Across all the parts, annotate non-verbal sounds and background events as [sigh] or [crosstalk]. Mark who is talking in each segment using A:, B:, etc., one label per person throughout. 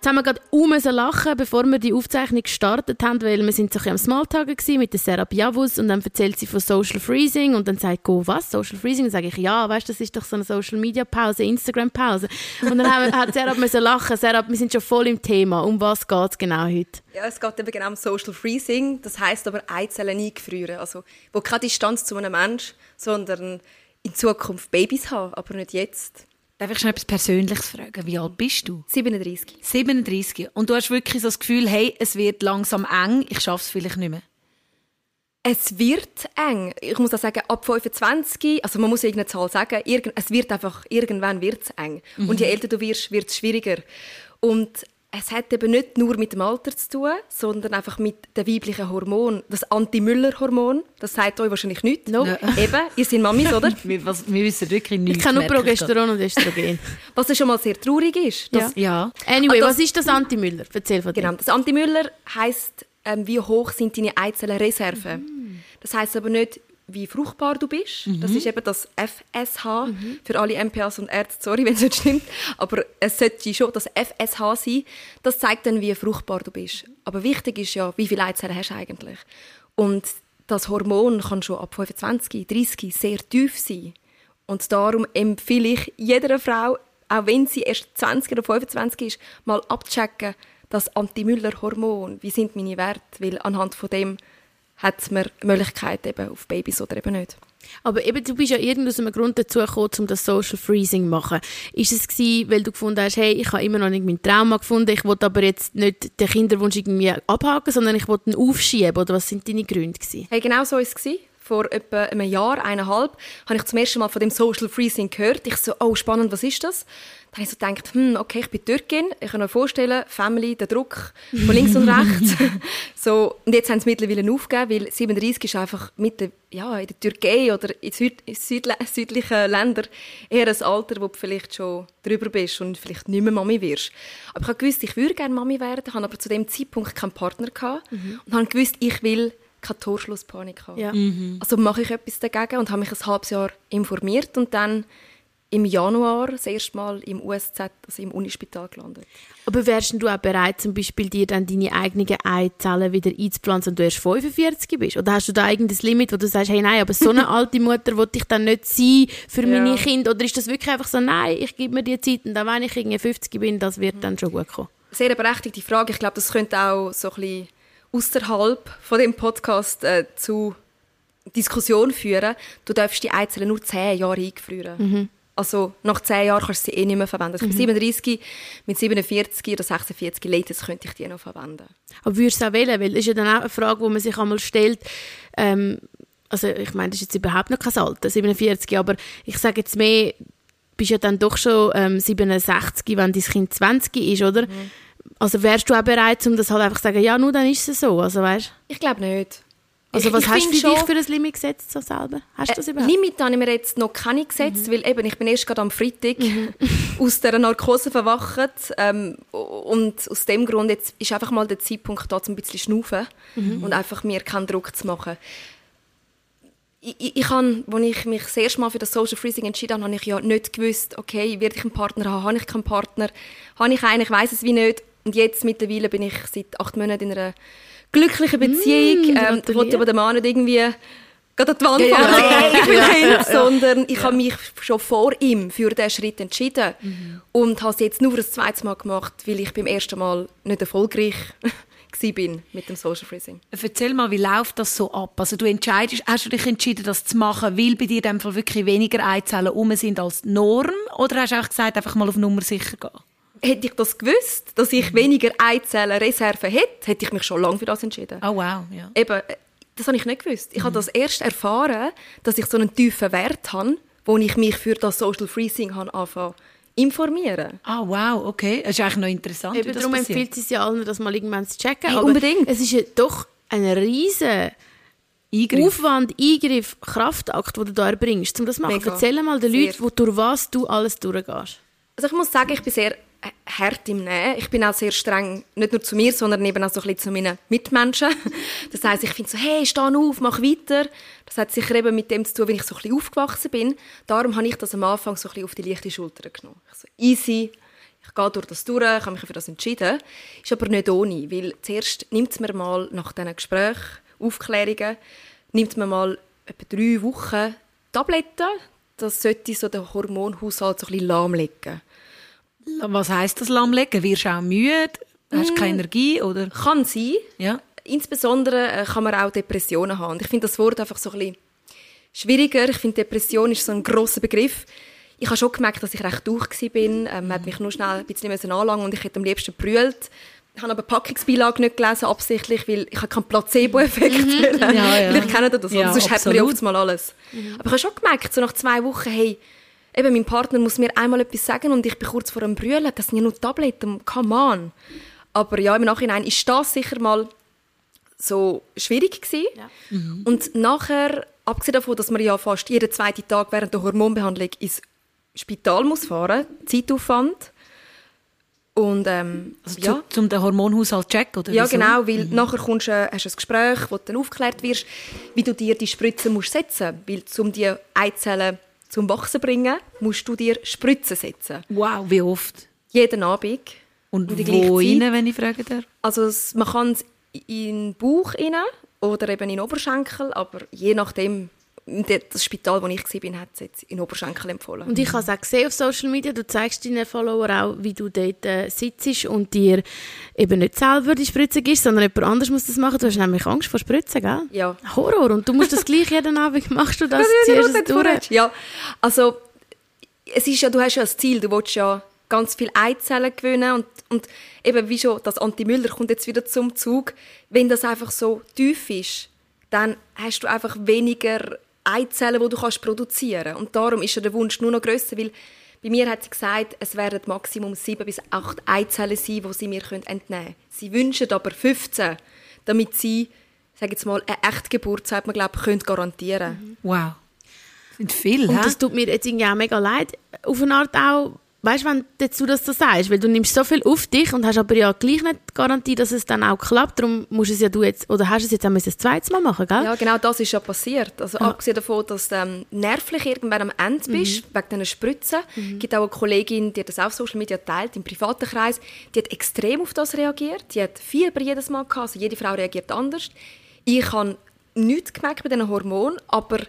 A: Jetzt haben wir gerade um lachen, bevor wir die Aufzeichnung gestartet haben, weil wir sind so am Smalltalk mit der Sarah Biavus und dann erzählt sie von Social Freezing und dann sagt Go, was, Social Freezing? Dann sage ich, ja, weißt, das ist doch so eine Social Media Pause, Instagram Pause. Und dann hat Sarah müssen lachen. Sarah, wir sind schon voll im Thema. Um was geht es genau heute?
B: Ja, es geht eben genau um Social Freezing. Das heißt aber Eizellen eingefrieren. Also, wo keine Distanz zu einem Menschen, sondern in Zukunft Babys haben, aber nicht jetzt.
C: Darf ich schon etwas Persönliches fragen? Wie alt bist du?
B: 37.
C: 37. Und du hast wirklich so das Gefühl, hey, es wird langsam eng, ich schaffe es vielleicht nicht mehr?
B: Es wird eng. Ich muss auch sagen, ab 25, also man muss irgendeine Zahl sagen, es wird einfach, irgendwann wird es eng. Mhm. Und je älter du wirst, wird es schwieriger. Und es hat eben nicht nur mit dem Alter zu tun, sondern einfach mit dem weiblichen Hormon. Das Anti-Müller-Hormon, das sagt euch wahrscheinlich nichts. No. Ja. [laughs] Eben, ihr seid Mamis, [laughs] oder?
C: wir, was, wir wissen wirklich nichts.
A: Ich kenne nur Progesteron und Östrogen. [laughs]
B: was schon mal sehr traurig ist.
A: Ja. ja. Anyway, das, was ist das Anti-Müller? Erzähl von
B: dir. Genau, das Anti-Müller heisst, ähm, wie hoch sind deine Eizellenreserven. Mm. Das heisst aber nicht, wie fruchtbar du bist. Mhm. Das ist eben das FSH. Mhm. Für alle MPAs und Ärzte, sorry, [laughs] wenn es nicht stimmt. Aber es sollte schon das FSH sein. Das zeigt dann, wie fruchtbar du bist. Aber wichtig ist ja, wie viele Eizellen hast du eigentlich. Und das Hormon kann schon ab 25, 30 sehr tief sein. Und darum empfehle ich jeder Frau, auch wenn sie erst 20 oder 25 ist, mal abchecken, das Anti-Müller-Hormon. Wie sind meine Werte? Weil anhand von dem hat man Möglichkeit eben auf Babys oder eben nicht.
A: Aber eben, du bist ja irgendwie aus einem Grund dazu gekommen, um das Social Freezing zu machen. Ist es gewesen, weil du gefunden hast, hey, ich habe immer noch nicht mein Trauma gefunden, ich wollte aber jetzt nicht den Kinderwunsch irgendwie abhaken, sondern ich wollte ihn aufschieben? Oder was sind deine Gründe gewesen?
B: Hey, genau so war es. Vor etwa einem Jahr, eineinhalb, habe ich zum ersten Mal von dem Social Freezing gehört. Ich so, oh, spannend, was ist das? Dann habe ich so gedacht, hm, okay, ich bin Türkin, ich kann mir vorstellen, Family, der Druck von links und rechts. [laughs] so, und jetzt haben sie mittlerweile aufgegeben, weil 37 ist einfach mit der, ja, in der Türkei oder in, Süd, in südlichen Ländern eher ein Alter, wo du vielleicht schon drüber bist und vielleicht nicht mehr Mami wirst. Aber ich habe gewusst, ich würde gerne Mami werden, habe aber zu dem Zeitpunkt keinen Partner gehabt mhm. und habe gewusst, ich will keine Torschlusspanik haben. Ja. Mhm. Also mache ich etwas dagegen und habe mich ein halbes Jahr informiert und dann im Januar das erste Mal im USZ, also im Unispital gelandet.
A: Aber wärst du auch bereit, zum Beispiel dir dann deine eigenen Eizellen wieder einzupflanzen, wenn du erst 45 bist? Oder hast du da eigenes Limit, wo du sagst, hey nein, aber so eine [laughs] alte Mutter wollte ich dann nicht sein für ja. meine Kinder? Oder ist das wirklich einfach so, nein, ich gebe mir die Zeit und dann, wenn ich irgendwie 50 bin, das wird dann schon gut kommen?
B: Sehr berechtigte Frage. Ich glaube, das könnte auch so ein bisschen außerhalb von dem Podcast äh, zu Diskussion führen. Du darfst die Eizellen nur 10 Jahre eingefrieren. Mhm. Also nach 10 Jahren kannst du sie eh nicht mehr verwenden. Also mhm. Bin 37, mit 47 oder 46 Latest könnte ich die noch verwenden.
A: Aber würdest du es auch wählen? Weil das ist ja dann auch eine Frage, die man sich einmal stellt. Ähm, also ich meine, das ist jetzt überhaupt noch kein Alter, 47, aber ich sage jetzt mehr, du bist ja dann doch schon ähm, 67, wenn dein Kind 20 ist, oder? Mhm. Also wärst du auch bereit, um das halt einfach zu sagen, ja, nur dann ist es so, also weißt?
B: Ich glaube nicht.
A: Also was ich hast du für dich für ein Limit gesetzt so selber? Hast du das
B: äh, überhaupt? Limit habe ich mir jetzt noch keine gesetzt, mhm. weil eben, ich bin erst gerade am Freitag mhm. aus der Narkose verwacht ähm, und aus dem Grund jetzt ist einfach mal der Zeitpunkt da, um ein bisschen schnaufen mhm. und einfach mir keinen Druck zu machen. Ich, ich, ich habe, als ich mich das erste Mal für das Social Freezing entschieden habe, habe ich ja nicht gewusst, okay, werde ich einen Partner haben, habe ich keinen Partner, habe ich einen, ich weiß es wie nicht. Und jetzt mittlerweile bin ich seit acht Monaten in einer glücklichen Beziehung. Mm, ähm, ich aber den Mann nicht irgendwie gerade an die Wand ja, ja. ja, ja. sondern ich habe mich schon vor ihm für diesen Schritt entschieden mhm. und habe es jetzt nur das zweite Mal gemacht, weil ich beim ersten Mal nicht erfolgreich [laughs] bin mit dem Social Freezing.
C: Erzähl mal, wie läuft das so ab? Also du entscheidest, hast du dich entschieden, das zu machen, weil bei dir in dem Fall wirklich weniger Eizellen um sind als Norm? Oder hast du auch gesagt, einfach mal auf Nummer sicher gehen?
B: Hätte ich das gewusst, dass ich weniger Eizellenreserven hätte, hätte ich mich schon lange für das entschieden.
C: Oh wow, ja.
B: Eben, äh, das habe ich nicht gewusst. Ich mhm. habe das erst erfahren, dass ich so einen tiefen Wert habe, wo ich mich für das Social Freezing habe anfangen informieren.
C: Ah, oh, wow, okay. Das ist eigentlich noch interessant.
A: Eben, darum empfiehlt es ja allen, das mal irgendwann zu checken.
B: Hey, unbedingt.
A: Es ist ja doch ein riesen Eingriff. Aufwand, Eingriff, Kraftakt, den du da erbringst, um das zu machen. Mega. Erzähl mal den Leuten, wo, durch was du alles durchgehst.
B: Also ich muss sagen, ich bin sehr hart im Nehmen. Ich bin auch sehr streng, nicht nur zu mir, sondern eben auch so ein bisschen zu meinen Mitmenschen. Das heisst, ich finde so, hey, steh auf, mach weiter. Das hat sicher eben mit dem zu tun, wie ich so ein bisschen aufgewachsen bin. Darum habe ich das am Anfang so ein bisschen auf die leichte Schulter genommen. Ich so, easy, ich gehe durch das durch, ich habe mich für das entschieden. Ist aber nicht ohne, weil zuerst nimmt es mir mal nach diesen Gesprächen, Aufklärungen, nimmt man mal etwa drei Wochen Tabletten. Das sollte so den Hormonhaushalt so ein bisschen lahmlegen.
C: Was heißt das lahmlegen? Wirst du auch müde? Hast du keine mm. Energie? Oder?
B: Kann sein. Ja. Insbesondere äh, kann man auch Depressionen haben. Und ich finde das Wort einfach so ein bisschen schwieriger. Ich finde, Depression ist so ein grosser Begriff. Ich habe schon gemerkt, dass ich recht durch war. Ähm, man hat mich nur schnell ein bisschen anlangen und ich hätte am liebsten brüllt. Ich habe aber Packungsbeilage nicht gelesen, absichtlich, weil ich keinen Placebo-Effekt mhm. ja, ja. Vielleicht kennt ihr das. Ja, sonst hat man ja oft mal alles. Mhm. Aber ich habe schon gemerkt, so nach zwei Wochen, hey, eben mein Partner muss mir einmal etwas sagen und ich bin kurz vor dem Brüllen. Das sind ja nur Tabletten, come on. Aber ja, im Nachhinein ist das sicher mal so schwierig gewesen. Ja. Mhm. Und nachher, abgesehen davon, dass man ja fast jeden zweiten Tag während der Hormonbehandlung ins Spital muss fahren, Zeitaufwand. Und, ähm,
C: also ja. Zu, zum den Hormonhaushalt checken, oder?
B: Ja, wieso? genau, weil mhm. nachher kommst, äh, hast du ein Gespräch, wo du dann aufgeklärt wirst, wie du dir die Spritze musst setzen musst. Weil um die Eizellen zum Wachsen bringen, musst du dir Spritzen setzen.
C: Wow, wie oft?
B: Jeden Abend.
C: Und wo rein, wenn ich frage darf?
B: Also man kann es in den Bauch rein oder eben in den Oberschenkel, aber je nachdem, das Spital, wo ich war, hat es jetzt in Oberschenkel empfohlen.
A: Und ich habe es auch gesehen auf Social Media, du zeigst deinen Follower auch, wie du dort äh, sitzt und dir eben nicht selber die Spritze gibst, sondern jemand anderes muss das machen. Du hast nämlich Angst vor Spritzen, gell?
B: Ja.
A: Horror. Und du musst das gleich jeden Abend, machst [laughs] du das, ziehst es durch?
B: Ja, also es ist ja, du hast ja das Ziel, du willst ja ganz viele Eizellen gewinnen und, und eben wie schon, das Anti-Müller kommt jetzt wieder zum Zug. Wenn das einfach so tief ist, dann hast du einfach weniger Eizellen, die du kannst produzieren kannst. Und darum ist ja der Wunsch nur noch grösser, weil bei mir hat sie gesagt, es werden Maximum sieben bis acht Eizellen sein, die sie mir entnehmen können. Sie wünschen aber 15, damit sie, sage jetzt mal, eine Echtgeburt, sagt man, glaube ich, garantieren
C: können. Wow. Das sind viele,
A: Und das tut mir jetzt irgendwie auch mega leid. Auf eine Art auch, weißt du, wenn du das sagst, weil du nimmst so viel auf dich und hast aber ja gleich nicht Garantie, dass es dann auch klappt, darum musst es ja du jetzt, oder hast du es jetzt auch ein zweites Mal machen, gell?
B: Ja, genau, das ist ja passiert. Also ja. abgesehen davon, dass du ähm, nervlich irgendwann am Ende mhm. bist, mhm. wegen diesen Spritzen, mhm. gibt auch eine Kollegin, die das auf Social Media teilt, im privaten Kreis, die hat extrem auf das reagiert, die hat Fieber jedes Mal gehabt, also jede Frau reagiert anders. Ich habe nichts gemerkt bei diesen Hormonen, aber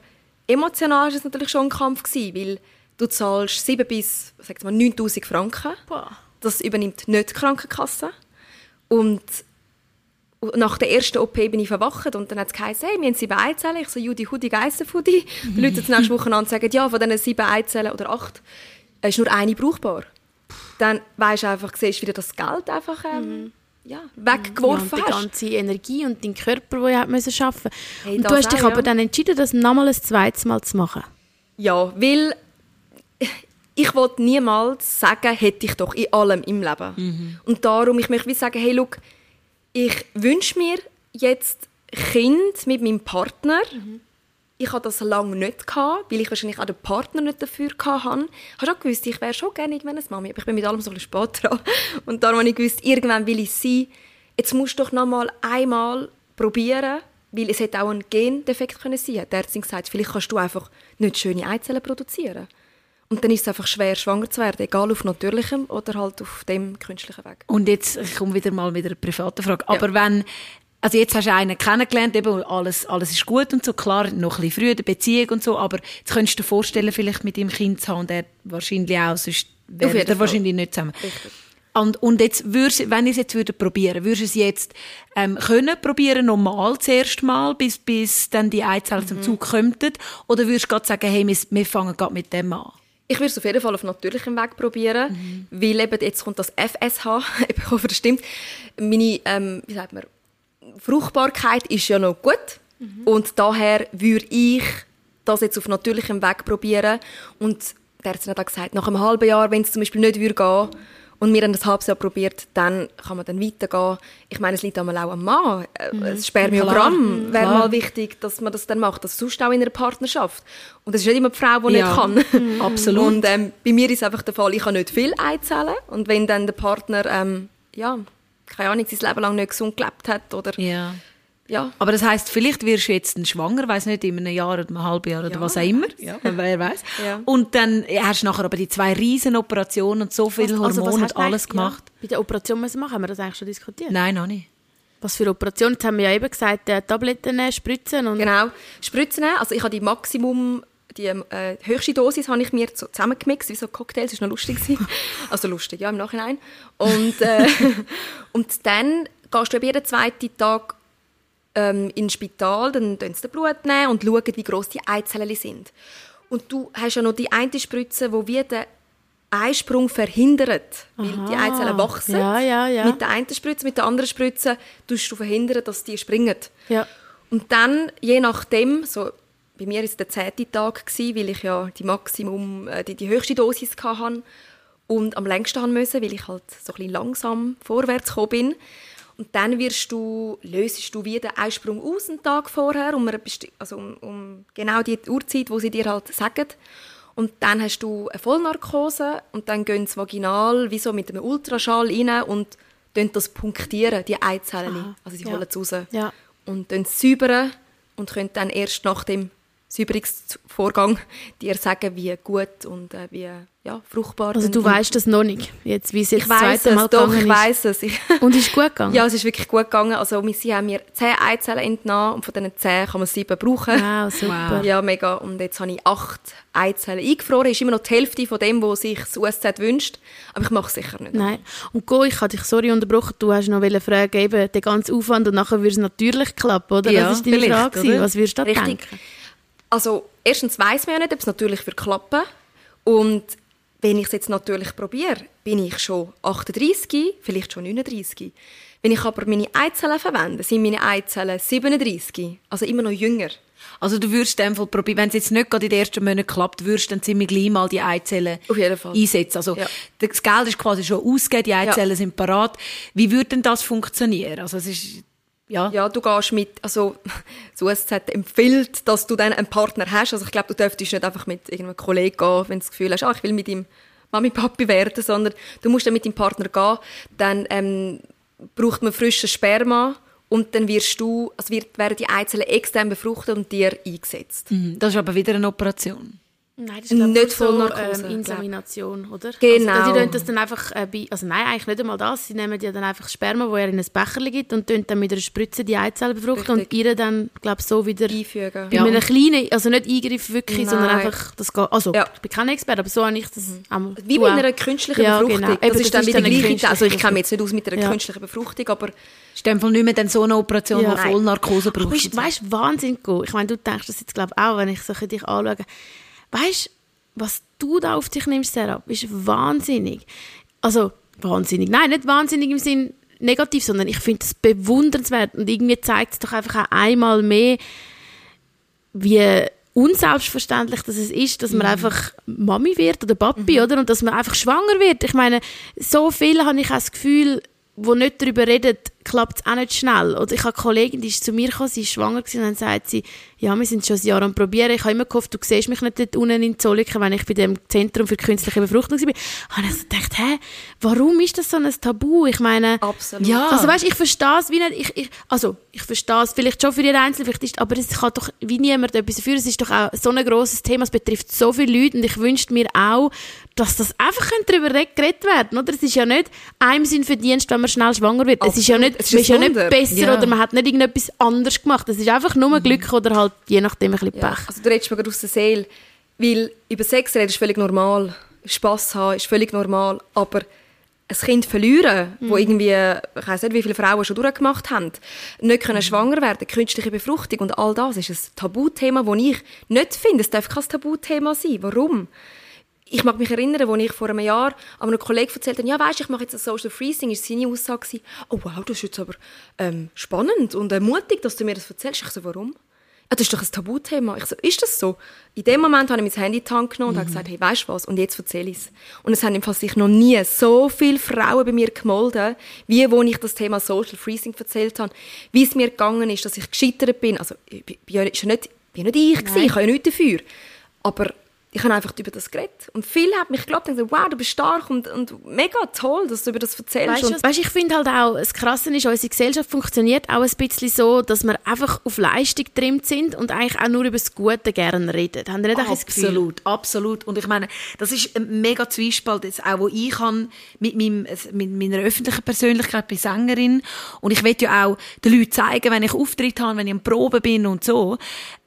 B: emotional war es natürlich schon ein Kampf gewesen, weil Du zahlst 7 bis sag mal, 9000 Franken. Boah. Das übernimmt nicht die Krankenkasse. Und nach der ersten OP bin ich verwacht und dann hat es geheißen, hey, wir haben sieben Eizellen. Ich so, Judy, Hudi, Geissenfudi. Die Leute die nächste Woche an und sagen, ja, von diesen sieben Eizellen oder acht ist nur eine brauchbar. Dann weisst du einfach, siehst, wie das Geld einfach ähm, mhm. ja, weggeworfen ja,
A: und die ganze Energie und dein Körper, den du arbeiten musste. Hey, und du hast dich auch, aber ja. dann entschieden, das nochmal ein zweites Mal zu machen.
B: Ja, weil ich wollte niemals sagen, hätte ich doch in allem im Leben. Mhm. Und darum, ich möchte wie sagen, hey, look, ich wünsche mir jetzt Kind mit meinem Partner. Mhm. Ich hatte das lange nicht, gehabt, weil ich wahrscheinlich auch den Partner nicht dafür hatte. Ich habe schon gewusst, ich wäre schon gerne irgendwann eine Mami, aber ich bin mit allem so ein bisschen spät dran. Und darum habe ich gewusst, irgendwann will ich sein. Jetzt musst du doch noch mal einmal probieren, weil es hätte auch ein Gendefekt sein können Der Ärztin gesagt, vielleicht kannst du einfach nicht schöne Eizellen produzieren. Und dann ist es einfach schwer, schwanger zu werden, egal auf natürlichem oder halt auf dem künstlichen Weg.
C: Und jetzt, ich komme wieder mal mit einer privaten Frage. Ja. Aber wenn, also jetzt hast du einen kennengelernt, eben alles, alles ist gut und so, klar, noch ein bisschen früh, die Beziehung und so, aber jetzt könntest du dir vorstellen, vielleicht mit deinem Kind zu haben, der wahrscheinlich auch, sonst wäre der wahrscheinlich nicht zusammen. Richtig. Und, und jetzt würdest, wenn ich es jetzt würde probieren, würdest du es jetzt ähm, können probieren, normal zuerst mal, bis, bis dann die Eizellen mhm. zum Zug kommen? Oder würdest du gerade sagen, hey, wir, wir fangen gerade mit dem an?
B: Ich würde es auf jeden Fall auf natürlichem Weg probieren, mhm. weil eben jetzt kommt das FSH, [laughs] ich hoffe, das stimmt. Meine, ähm, wie sagt man, Fruchtbarkeit ist ja noch gut mhm. und daher würde ich das jetzt auf natürlichem Weg probieren und der hat dann gesagt, nach einem halben Jahr, wenn es zum Beispiel nicht würde gehen und wir haben das halbes Jahr probiert, dann kann man dann weitergehen. Ich meine, es liegt einmal auch am Mann. Äh,
C: Mhm.
B: Ein Spermiogramm wäre mal wichtig, dass man das dann macht, das sonst auch in einer Partnerschaft. Und es ist nicht immer die Frau, die
C: Ja,
B: nicht kann.
C: absolut.
B: Und ähm, bei mir ist einfach der Fall, ich habe nicht viel Eizellen und wenn dann der Partner, ähm, ja, keine Ahnung, sein Leben lang nicht gesund gelebt hat oder
C: Ja.
B: Ja,
C: Aber das heißt, vielleicht wirst du jetzt schwanger, weiß nicht, in einem Jahr oder einem halben Jahr oder
B: Ja,
C: was auch immer. Ja, [laughs] wer weiß.
B: Ja.
C: Und dann hast du nachher aber die zwei riesen Operationen und so viele Hormone
A: Also, was
C: und alles gemacht.
A: Bei der Operation müssen wir machen, haben wir das eigentlich schon diskutiert?
C: Nein, noch nicht.
A: Was für Operationen? Jetzt haben wir ja eben gesagt, äh, Tabletten nehmen, spritzen und...
B: Genau. Spritzen, also ich habe die Maximum, die äh, höchste Dosis habe ich mir so zusammengemixt, wie so Cocktails, das war noch lustig. [laughs] also lustig, ja, im Nachhinein. Und, äh, [laughs] und dann gehst du jeden zweiten Tag ähm, ins Spital, dann nehmen sie das Blut nehmen und schauen, wie gross die Eizellen sind. Und du hast ja noch die eine Spritze, die wie den Eisprung verhindert, weil die
A: Aha.
B: Eizellen wachsen.
A: Ja, ja, ja.
B: Mit der einen Spritze, mit der anderen Spritze tust du verhindern, dass die springen. Und dann, je nachdem, so, bei mir war es der zehnte Tag, weil ich ja die Maximum, äh, die, die höchste Dosis hatte und am längsten haben müssen, weil ich halt so ein bisschen langsam vorwärts gekommen bin. Und dann wirst du, löst du wieder einen Sprung aus, einen Tag vorher, um, also um, um genau die Uhrzeit, wo sie dir halt sagen. Und dann hast du eine Vollnarkose und dann gehen sie vaginal, wie so mit einem Ultraschall rein und das punktieren, die Eizellen. Also sie
A: ja.
B: holen es raus
A: Ja.
B: und dann säubern und können dann erst nach dem Säuberungsvorgang dir sagen, wie gut und äh, wie ja, fruchtbar.
A: Also du weißt das noch nicht, jetzt, wie es jetzt
B: ich
A: das zweite Mal
B: es, doch,
A: gegangen
B: ich
A: ist.
B: weiß es. Ich, [laughs]
A: Und ist gut gegangen?
B: ja, es ist wirklich gut gegangen. Also wir- sie haben mir zehn Eizellen entnommen und von diesen zehn kann man sieben brauchen.
A: Wow, super.
B: Ja, mega. Und jetzt habe ich acht Eizellen eingefroren. Ist immer noch die Hälfte von dem, was sich das USZ wünscht. Aber ich mache es sicher nicht.
A: Nein. Und Go, ich habe dich sorry unterbrochen, du hast noch fragen, eben den ganzen Aufwand und nachher würde es natürlich klappen, oder?
C: Ja,
A: das ist deine Frage.
C: oder?
A: Was würdest du da
B: Richtig.
A: denken?
B: Also, erstens weiss man ja nicht, ob es natürlich wird klappen. Und wenn ich es jetzt natürlich probiere, bin ich schon 38, vielleicht schon 39. Wenn ich aber meine Eizellen verwende, sind meine Eizellen 37, also immer noch jünger.
C: Also du würdest in dem Fall probieren, wenn es jetzt nicht gerade in den ersten Monaten klappt, würdest du dann ziemlich gleich mal die Eizellen
B: Auf jeden Fall.
C: einsetzen. Also
B: Ja.
C: das Geld ist quasi schon ausgegeben, die Eizellen sind parat. Wie würde denn das funktionieren? Also es ist, ja,
B: Ja, du gehst mit, also [laughs] das USZ empfiehlt, dass du dann einen Partner hast. Also ich glaube, du dürftest nicht einfach mit irgendeinem Kollegen gehen, wenn du das Gefühl hast, ah, ich will mit ihm Mami, Papi werden, sondern du musst dann mit deinem Partner gehen. Dann ähm, braucht man frisches Sperma und dann wirst du, also wird, werden die Eizellen extern befruchtet und dir eingesetzt.
C: Mhm. das ist aber wieder eine Operation.
A: Nein, das ist glaub ich,
B: Nicht
A: nur so,
B: Vollnarkose,
A: ähm, Insemination, oder?
B: Genau.
A: Also, die tun das dann einfach äh, bei, also nein, eigentlich nicht einmal das. Sie nehmen ja dann einfach Sperma, wo er in ein Becher gibt und tun dann mit einer Spritze die Eizelle befruchten und
B: Richtig.
A: ihr dann, glaube so wieder
B: Einfügen.
A: bei
C: Ja.
A: einem kleinen, also nicht Eingriff wirklich, sondern
B: Nein.
A: einfach, das geht, also
B: Ja.
A: ich bin kein Experte, aber so habe ich das einmal.
B: Wie bei einer künstlichen
A: Ja,
B: Befruchtung.
A: genau.
B: Das
A: Eben,
B: ist dann
A: das
B: wieder
A: ist dann
B: die
A: eine
B: gleiche. Also ich kenne mich jetzt nicht aus mit einer
A: Ja.
B: künstlichen Befruchtung, aber
C: Ist in dem Fall nicht mehr dann so eine Operation,
A: Ja.
C: die Vollnarkose
A: Aber
C: braucht.
A: ist, weißt du, Wahnsinn, Go. Ich meine, du denkst das jetzt, glaube ich, auch, wenn ich so dich anschaue. Weißt du, was du da auf dich nimmst, Sarah, ist wahnsinnig. Also, wahnsinnig. Nein, nicht wahnsinnig im Sinn negativ, sondern ich finde es bewundernswert. Und irgendwie zeigt es doch einfach auch einmal mehr, wie unselbstverständlich dass es ist, dass man einfach Mami wird oder Papi, oder? Und dass man einfach schwanger wird. Ich meine, so viele habe ich auch das Gefühl, wo nicht darüber reden, klappt es auch nicht schnell. Oder ich habe eine Kollegin, die ist zu mir gekommen, sie ist schwanger gewesen, und dann sagt sie, ja, wir sind schon ein Jahr am probieren. Ich habe immer gehofft, du siehst mich nicht dort unten in Zolliken, wenn ich bei dem Zentrum für künstliche Befruchtung war. Habe ich so gedacht, hä, warum ist das so ein Tabu? Ich meine,
B: absolut.
C: Ja.
A: also weißt, ich verstehe es wie nicht, ich, ich, also ich verstehe es vielleicht schon für jeden Einzelnen, vielleicht ist, aber es kann doch wie niemand etwas dafür. Es ist doch auch so ein grosses Thema, es betrifft so viele Leute und ich wünschte mir auch, dass das einfach darüber geredet werden, oder? Es ist ja nicht einem Sinn Verdienst, wenn man schnell schwanger wird. Es ist ja
B: Absolut.
A: Nicht,
B: Es ist
A: man ist ja nicht besser
C: Ja.
A: oder man hat nicht irgendetwas anderes gemacht. Es ist einfach nur Glück oder halt je nachdem ein bisschen
B: Ja,
A: Pech.
B: also du redest mir gerade aus der Seele, weil über Sex reden ist völlig normal, Spass haben ist völlig normal, aber ein Kind verlieren, wo irgendwie, ich weiß nicht, wie viele Frauen schon durchgemacht haben, nicht können schwanger werden, künstliche Befruchtung und all das ist ein Tabuthema, das ich nicht finde. Es darf kein Tabuthema sein. Warum? Ich mag mich erinnern, als ich vor einem Jahr an einem Kollegen erzählt habe, ja, weisst, ich mache jetzt ein Social Freezing, ist seine Aussage gewesen, oh wow, das ist jetzt aber ähm, spannend und mutig, dass du mir das erzählst. Ich so, warum? ah, das ist doch ein Tabuthema. Ich so, ist das so? In dem Moment habe ich mein Handy in die Hand genommen und mhm. habe gesagt, hey, weißt du was? Und jetzt erzähle ich es. Und es haben im Fall sich noch nie so viele Frauen bei mir gemolden, wie wo ich das Thema Social Freezing erzählt habe. Wie es mir gegangen ist, dass ich gescheitert bin. Also, ich bin ja nicht, bin nicht ich, gewesen, ich habe ja nichts dafür. Aber ich habe einfach über das geredet. Und viele haben mich geglaubt und gesagt, wow, du bist stark und, und mega toll, dass du über das erzählst.
A: Weißt, weißt ich finde halt auch, das Krasse ist, unsere Gesellschaft funktioniert auch ein bisschen so, dass wir einfach auf Leistung getrimmt sind und eigentlich auch nur über das Gute gerne reden. Haben
C: nicht absolut, absolut. Und ich meine, das ist ein mega Zwiespalt, jetzt auch, wo ich kann mit, meinem, mit meiner öffentlichen Persönlichkeit, bin Sängerin und ich will ja auch den Leuten zeigen, wenn ich Auftritt habe, wenn ich am Proben bin und so.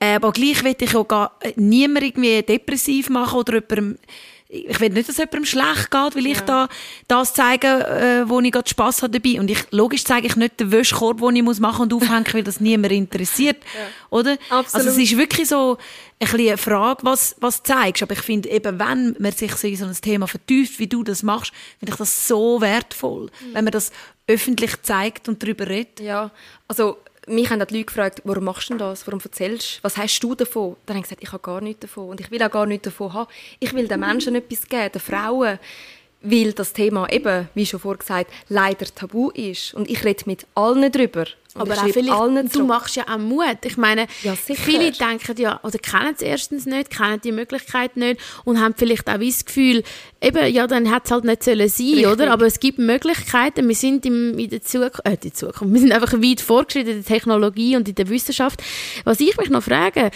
C: Äh, aber gleich will ich auch gar äh, niemand irgendwie depressiv machen oder jemandem ich will nicht, dass jemandem schlecht geht, weil ich da das zeige, äh, wo ich gerade Spass habe dabei. Und ich, logisch zeige ich nicht den Wäschkorb, den ich muss machen und aufhängen, weil das niemand interessiert. [laughs] Ja. Oder? Absolut. Also es ist wirklich so ein bisschen eine Frage, was, was zeigst. Aber ich finde eben, wenn man sich so in so ein Thema vertieft, wie du das machst, finde ich das so wertvoll. Mhm. Wenn man das öffentlich zeigt und darüber redet.
B: Ja, also mich haben die Leute gefragt, warum machst du das? Warum erzählst du? Was hast du davon? Dann habe ich gesagt, ich habe gar nichts davon. Und ich will auch gar nichts davon haben. Ich will den Menschen etwas geben, den Frauen weil das Thema eben, wie schon vorgesagt, leider tabu ist. Und ich rede mit allen darüber.
A: Aber auch vielleicht, allen du machst ja auch Mut. Ich meine, ja, viele denken ja, oder kennen es erstens nicht, kennen die Möglichkeit nicht und haben vielleicht auch das Gefühl, eben, ja, dann hätte es halt nicht sollen sein, Richtig. oder? Aber es gibt Möglichkeiten. Wir sind im, in der Zukunft, äh, die Zukunft, wir sind einfach weit fortgeschritten in der Technologie und in der Wissenschaft. Was ich mich noch frage,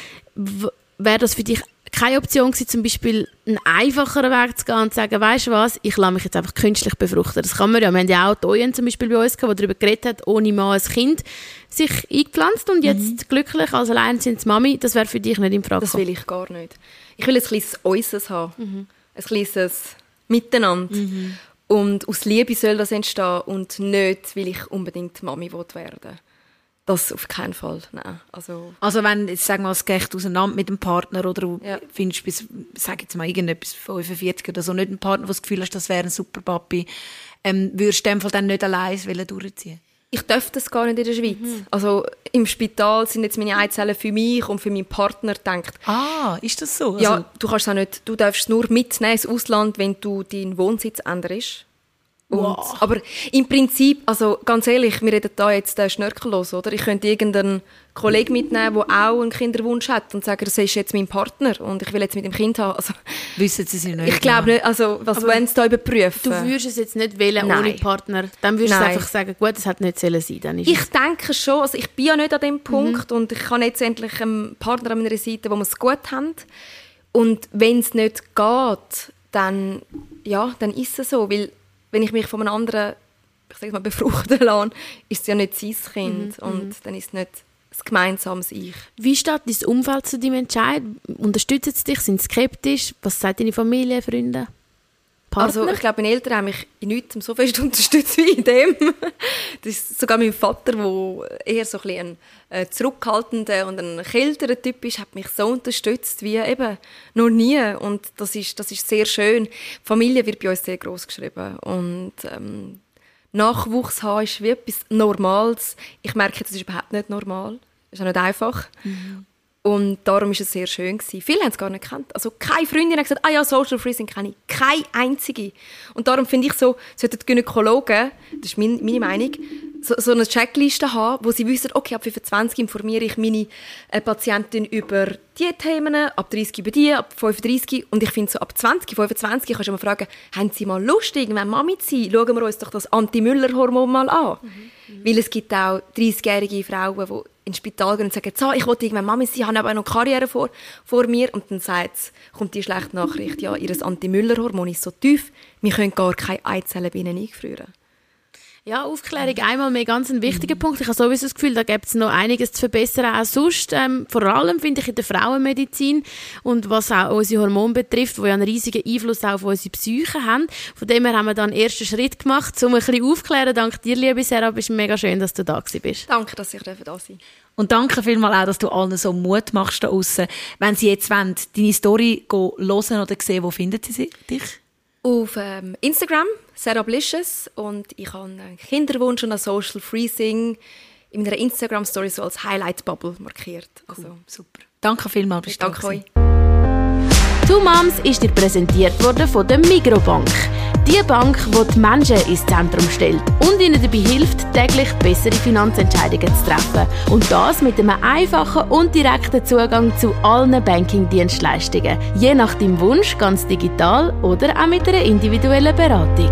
A: wäre das für dich keine Option gewesen, zum Beispiel einen einfacheren Weg zu gehen und zu sagen, weißt du was, ich lasse mich jetzt einfach künstlich befruchten. Das kann man ja. Wir haben ja auch Toyen zum Beispiel bei uns gehabt, die darüber geredet hat, ohne Mann ein Kind sich eingepflanzt und jetzt mhm. glücklich als alleinerziehende Mami. Das wäre für dich nicht in Frage
B: Das will ich gar nicht. Ich will ein kleines Äußeres haben. Mhm. Ein kleines Miteinander. Mhm. Und aus Liebe soll das entstehen und nicht, weil ich unbedingt Mami werden will. Das auf keinen Fall, nein.
C: Also, also wenn, jetzt sagen wir, es geht auseinander mit dem Partner oder du ja. findest bis, sag jetzt mal, irgendetwas 45 oder so, nicht einen Partner, der das Gefühl hast, das wäre ein super Papi, ähm, würdest du in dem Fall dann nicht allein durchziehen
B: ich darf das gar nicht in der Schweiz. Mhm. Also im Spital sind jetzt meine Eizellen für mich und für meinen Partner gedacht.
C: Ah, ist das so?
B: Also ja, du kannst auch nicht, du darfst nur mitnehmen ins Ausland, wenn du deinen Wohnsitz änderst. Und, wow. Aber im Prinzip, also ganz ehrlich, wir reden da jetzt äh, schnörkellos, oder? Ich könnte irgendeinen Kollegen mitnehmen, der auch einen Kinderwunsch hat und sagen, das ist jetzt mein Partner und ich will jetzt mit dem Kind haben. Also,
C: Wissen Sie sie nicht?
B: Ich glaube nicht, also was wollen Sie da überprüfen?
A: Du würdest es jetzt nicht wählen Nein. ohne Partner. Dann würdest du einfach sagen, gut, es hat nicht sollen sein. Dann ist
B: ich es. denke schon, also ich bin ja nicht an dem Punkt mhm. und ich habe jetzt endlich einen Partner an meiner Seite, wo wir es gut haben. Und wenn es nicht geht, dann, ja, dann ist es so, weil wenn ich mich von einem anderen ich sag mal, befruchten lasse, ist es ja nicht sein Kind mhm. und mhm. dann ist es nicht ein gemeinsames Ich.
A: Wie steht dein Umfeld zu deinem Entscheid? Unterstützen sie dich? Sind sie skeptisch? Was sagt deine Familie, Freunde?
B: Partner? Also ich glaube, meine Eltern haben mich in nichts so fest [laughs] unterstützt wie in dem. Das ist sogar mein Vater, der eher so ein, ein äh, zurückhaltender und ein kälterer Typ ist, hat mich so unterstützt wie eben noch nie. Und das ist, das ist sehr schön. Die Familie wird bei uns sehr groß geschrieben und ähm, Nachwuchs haben ist wie etwas Normales. Ich merke, das ist überhaupt nicht normal. Das ist auch nicht einfach. Mhm. Und darum war es sehr schön. Gewesen. Viele haben es gar nicht gekannt. Also keine Freundin hat gesagt, ah ja, Social Freezing kenne ich. Keine einzige. Und darum finde ich so, sollten die Gynäkologen, das ist meine, meine Meinung, so, so eine Checkliste haben, wo sie wissen, okay, ab 25 informiere ich meine äh, Patientin über die Themen, ab 30 über die, ab 35 und ich finde so ab 20, 25 kannst du mal fragen, haben sie mal Lust, irgendwann Mami zu sein? Schauen wir uns doch das Anti-Müller-Hormon mal an. Mhm. Mhm. Weil es gibt auch 30-jährige Frauen, die ins Spital gehen und sagen, so, ich wollte irgendwann Mami sein, habe aber noch Karriere vor, vor mir und dann sagt, kommt die schlechte Nachricht, ja, ihr Anti-Müller-Hormon ist so tief, wir können gar keine Eizellen bei ihnen einfrieren.
A: Ja, Aufklärung einmal mehr ganz ein wichtiger mhm. Punkt. Ich habe sowieso das Gefühl, da gibt es noch einiges zu verbessern, auch sonst. Ähm, vor allem finde ich in der Frauenmedizin und was auch unsere Hormone betrifft, die ja einen riesigen Einfluss auf unsere Psyche haben. Von dem her haben wir dann einen ersten Schritt gemacht, um ein bisschen aufzuklären. Dank dir, liebe Sarah, es ist mega schön, dass du da bist.
B: Danke, dass ich da sein
C: und danke vielmals auch, dass du allen so Mut machst da außen. Wenn sie jetzt wollen, deine Story hören oder sehen, wo finden sie dich?
B: Auf ähm, Instagram, Sarah Blisches. Und ich habe einen Kinderwunsch und ein Social Freezing. in meiner Instagram-Story so als Highlight-Bubble markiert. Also,
C: cool, super. Danke vielmals, bist
B: Danke euch.
A: Two Moms ist dir präsentiert worden von der Migrobank. Die Bank, die die Menschen ins Zentrum stellt und ihnen dabei hilft, täglich bessere Finanzentscheidungen zu treffen. Und das mit einem einfachen und direkten Zugang zu allen Banking-Dienstleistungen. Je nach deinem Wunsch ganz digital oder auch mit einer individuellen Beratung.